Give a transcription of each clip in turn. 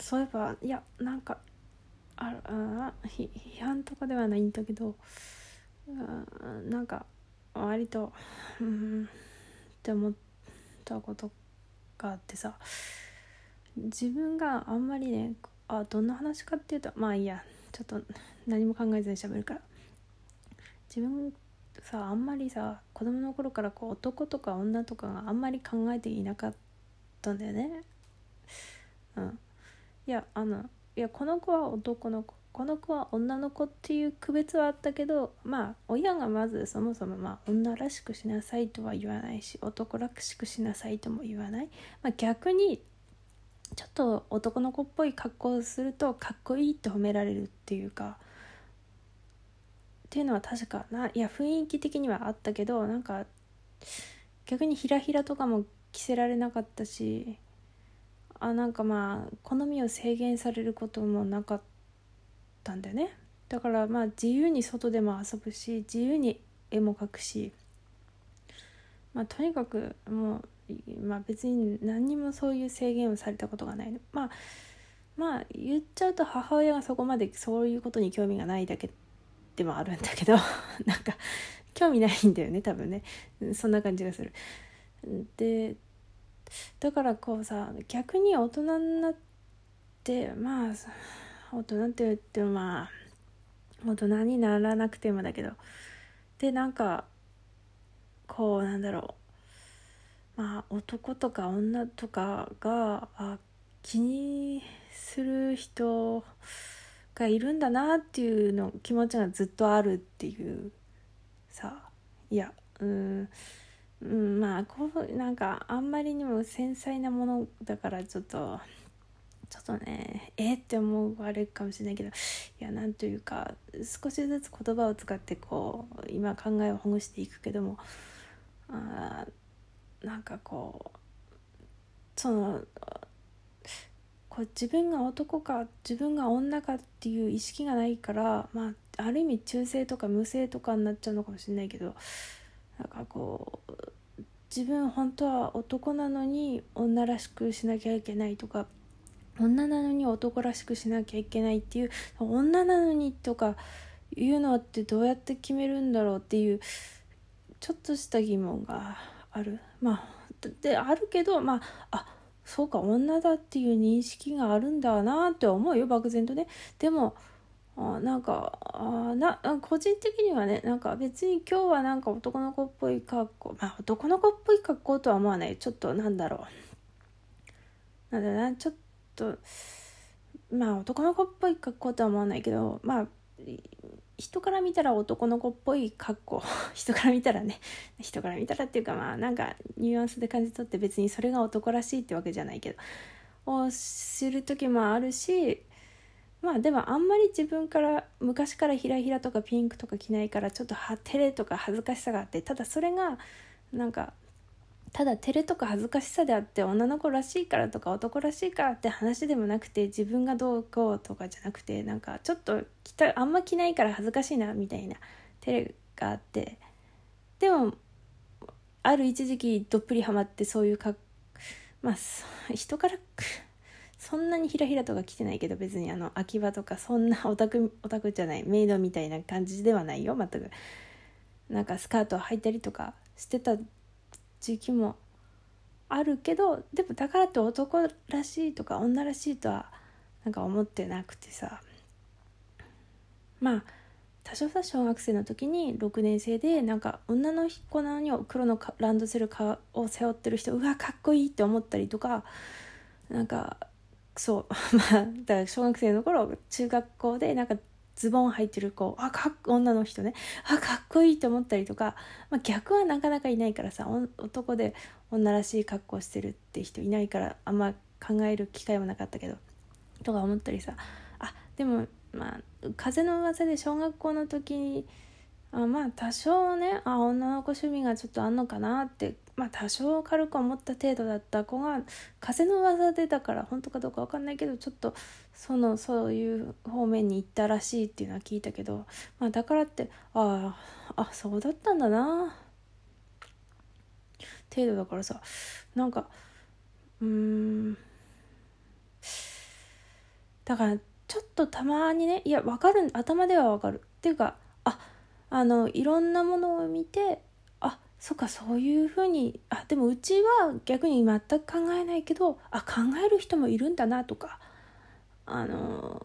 そういえばいやなんかああ批判とかではないんだけどなんか割とうんって思ったことがあってさ自分があんまりねあどんな話かっていうとまあいいやちょっと何も考えずに喋るから。自分さあんまりさ子供の頃からこう男とか女とかがあんまり考えていなかったんだよね。うん。いやあのいやこの子は男の子この子は女の子っていう区別はあったけどまあ親がまずそもそもまあ女らしくしなさいとは言わないし男らしくしなさいとも言わない、まあ、逆にちょっと男の子っぽい格好をするとかっこいいって褒められるっていうかっていうのは確かないや雰囲気的にはあったけどなんか逆にひらひらとかも着せられなかったしあなんかまあ好みを制限されることもなかったんだよね。だからまあ自由に外でも遊ぶし自由に絵も描くし。まあとにかくもうまあ別に何にもそういう制限をされたことがない。まあまあ言っちゃうと母親がそこまでそういうことに興味がないだけでもあるんだけど。なんか興味ないんだよね多分ね。そんな感じがする。でだからこうさ逆に大人になってまあ大人って言ってもまあ大人にならなくてもだけどでなんかこうなんだろう。まあ男とか女とかがあ気にする人がいるんだなっていうの気持ちがずっとあるっていうさいやうん。うんまあこうなんかあんまりにも繊細なものだからちょっとちょっとねえって思われるかもしれないけどいやなんというか少しずつ言葉を使ってこう今考えをほぐしていくけどもあなんかこうそのこう自分が男か自分が女かっていう意識がないからまあある意味中性とか無性とかになっちゃうのかもしれないけどなんかこう自分本当は男なのに女らしくしなきゃいけないとか女なのに男らしくしなきゃいけないっていう女なのにとかいうのってどうやって決めるんだろうっていうちょっとした疑問がある。まあであるけどまああそうか女だっていう認識があるんだなって思うよ漠然とね。でもあなんかあな個人的にはねなんか別に今日はなんか男の子っぽい格好まあ男の子っぽい格好とは思わない。ちょっとなんだろう。なんだな。ちょっとまあ男の子っぽい格好とは思わないけどまあ人から見たら男の子っぽい格好。人から見たらね。人から見たらっていうかまあなんかニュアンスで感じ取って別にそれが男らしいってわけじゃないけど。をする時もあるしまあでもあんまり自分から昔からひらひらとかピンクとか着ないからちょっと照れとか恥ずかしさがあってただそれがなんかただ照れとか恥ずかしさであって女の子らしいからとか男らしいからって話でもなくて自分がどうこうとかじゃなくてなんかちょっと着たあんま着ないから恥ずかしいなみたいな照れがあって。でもある一時期どっぷりハマってそういうかまあ人からそんなにひらひらとか着てないけど別にあの秋葉とかそんな オタクオタクじゃないメイドみたいな感じではないよ全く。なんかスカート履いたりとかしてた時期もあるけどでもだからって男らしいとか女らしいとはなんか思ってなくてさ。まあ多少さ小学生の時に6年生でなんか女の子なのに黒のランドセルを背負ってる人うわかっこいいって思ったりとかなんかそう。まあだから小学生の頃中学校でなんかズボン履いてる子あかっ女の人ね。あかっこいいと思ったりとか、まあ、逆はなかなかいないからさ男で女らしい格好してるって人いないからあんま考える機会もなかったけどとか思ったりさ。あでもまあ風の噂で小学校の時にあまあ多少ねあ女の子趣味がちょっとあんのかなってまあ多少軽く思った程度だった子が風の噂でだから本当かどうか分かんないけどちょっとそのそういう方面に行ったらしいっていうのは聞いたけど、まあ、だからってああそうだったんだな程度だからさなんかうんだからちょっとたまにねいや分かる頭では分かる。っていうかあっあのいろんなものを見てあそっかそういうふうにあでもうちは逆に全く考えないけどあ考える人もいるんだなとかあの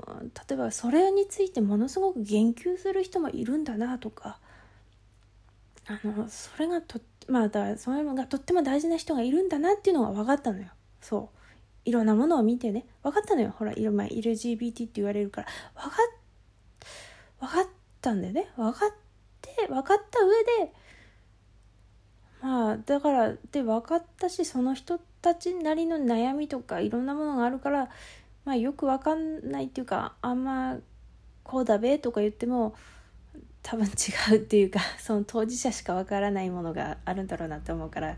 例えばそれについてものすごく言及する人もいるんだなとかあのそれがとまあだそれがとっても大事な人がいるんだなっていうのが分かったのよ。そう。いろんなものを見てね。分かったのよ。ほらいろ、まあ、LGBT って言われるから。分か分かったんだよね。分かって分かった上でまあだからで分かったしその人たちなりの悩みとかいろんなものがあるからまあよく分かんないっていうかあんまこうだべとか言っても多分違うっていうか その当事者しか分からないものがあるんだろうなって思うから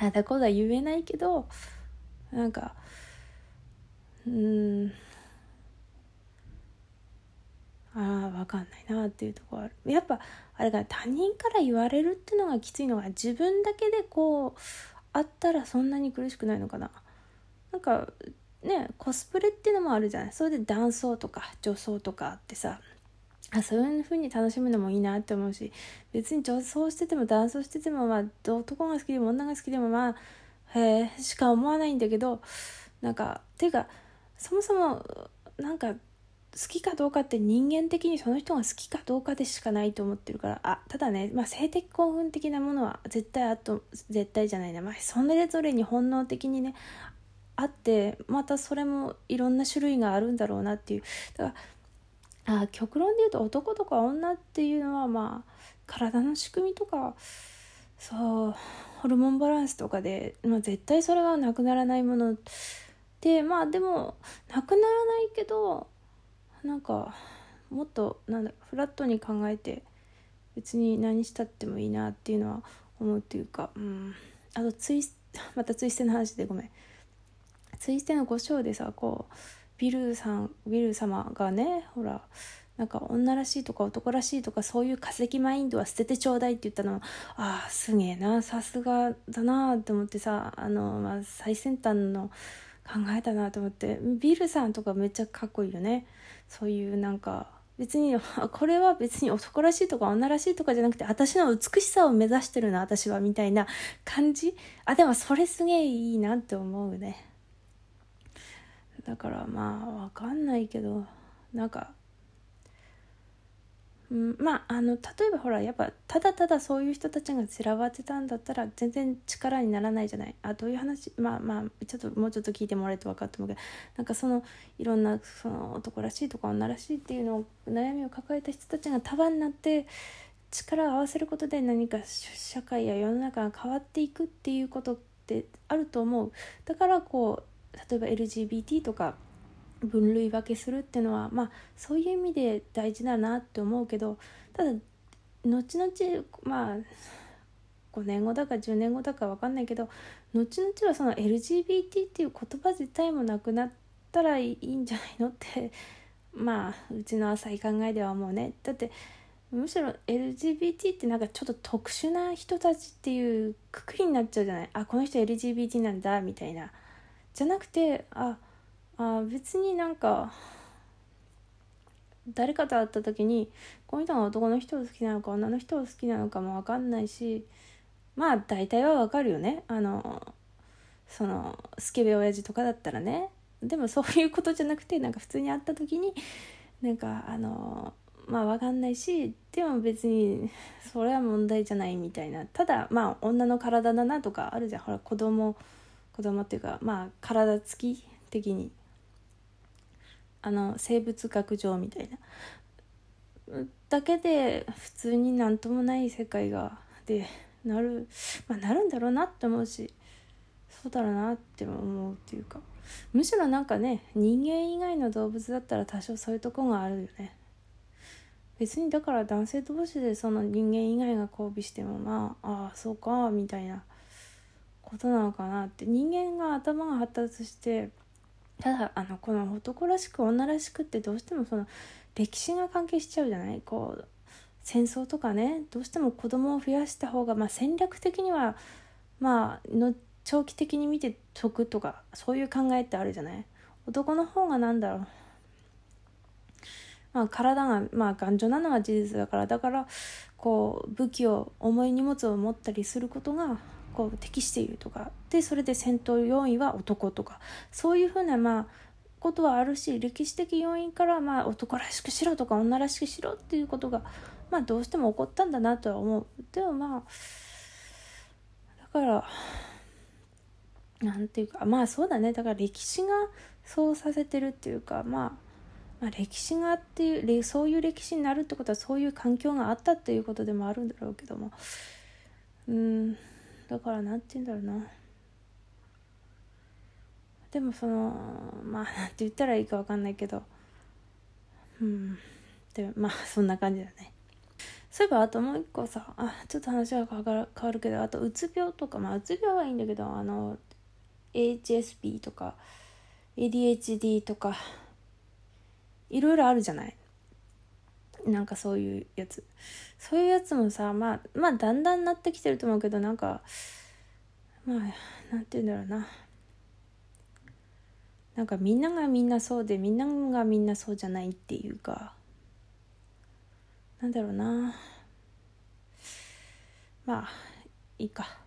あだこうだ言えないけどなんかうんああ分かんないなっていうとこある。やっぱあれが他人から言われるっていうのがきついのが自分だけでこうあったらそんなに苦しくないのかな。なんかねコスプレっていうのもあるじゃない。それで男装とか女装とかってさ。あそういう風に楽しむのもいいなって思うし。別に女装してても男装しててもまあ男が好きでも女が好きでもまあへえしか思わないんだけど。なんかていうかそもそもなんか好きかどうかって人間的にその人が好きかどうかでしかないと思ってるから。あただね、まあ、性的興奮的なものは絶対あと絶対じゃないな、まあ、それぞれに本能的にねあってまたそれもいろんな種類があるんだろうなっていう。だからあ極論で言うと男とか女っていうのはまあ体の仕組みとかそうホルモンバランスとかで、まあ、絶対それはなくならないもの。でまあでもなくならないけどなんかもっとなんだフラットに考えて別に何したってもいいなっていうのは思うっていうか、うん、あとツイ またツイステの話でごめん。ツイステの5章でさこうビルさんビル様がねほらなんか女らしいとか男らしいとかそういう化石マインドは捨ててちょうだいって言ったのああすげえなさすがだなって思ってさあの、まあ、最先端の考えたなと思って。ビルさんとかめっちゃかっこいいよね。そういうなんか別にこれは別に男らしいとか女らしいとかじゃなくて私の美しさを目指してるな私はみたいな感じ。あでもそれすげえいいなって思うね。だからまあわかんないけどなんかうん、まああの例えばほらやっぱただただそういう人たちが散らばってたんだったら全然力にならないじゃない？あどういう話？まあまあちょっともうちょっと聞いてもらえると分かってもけどなんかそのいろんなその男らしいとか女らしいっていうのを悩みを抱えた人たちが束になって力を合わせることで何か社会や世の中が変わっていくっていうことってあると思う。だからこう例えば LGBT とか分類分けするっていうのはまあそういう意味で大事だなって思うけどただ後々まあ5年後だか10年後だか分かんないけど後々はその LGBT っていう言葉自体もなくなったらいいんじゃないのって まあうちの浅い考えでは思うね。だってむしろ LGBT ってなんかちょっと特殊な人たちっていうくくりになっちゃうじゃない。あこの人 LGBT なんだみたいな。じゃなくてああ別になんか誰かと会った時にこの人が男の人を好きなのか女の人を好きなのかも分かんないしまあ大体は分かるよね。あのそのスケベ親父とかだったらね。でもそういうことじゃなくてなんか普通に会った時になんかあのまあ分かんないしでも別にそれは問題じゃないみたいな。ただまあ女の体だなとかあるじゃん。ほら子供子供っていうかまあ体つき的に。あの生物学上みたいな。だけで普通になんともない世界がでなるまあなるんだろうなって思うしそうだろうなって思うっていうか。むしろなんかね人間以外の動物だったら多少そういうとこがあるよね。別にだから男性同士でその人間以外が交尾してもまあああそうかみたいなことなのかなって。人間が頭が発達してただあのこの男らしく女らしくってどうしてもその歴史が関係しちゃうじゃない？こう戦争とかねどうしても子供を増やした方が、まあ、戦略的にはまあの長期的に見て得とかそういう考えってあるじゃない？男の方がなんだろう。まあ、体が、まあ、頑丈なのは事実だからだからこう武器を重い荷物を持ったりすることがこう適しているとか。でそれで戦闘要員は男とか。そういうふうなまあことはあるし歴史的要因からまあ男らしくしろとか女らしくしろっていうことがまあどうしても起こったんだなとは思う。でもまあだからなんていうかまあそうだね。だから歴史がそうさせてるっていうかまあまあ、歴史がっていうそういう歴史になるってことはそういう環境があったっていうことでもあるんだろうけども。うん。だから何て言うんだろうな。でもそのまあ何て言ったらいいか分かんないけど。うん。でまあそんな感じだね。そういえばあともう一個さあちょっと話が変わるけどあとうつ病とかまあうつ病はいいんだけどあの HSP とか ADHD とかいろいろあるじゃない？なんかそういうやつ。そういうやつもさまあまあだんだんなってきてると思うけどなんかまあなんて言うんだろうな。なんかみんながみんなそうでみんながみんなそうじゃないっていうかなんだろうな。まあいいか。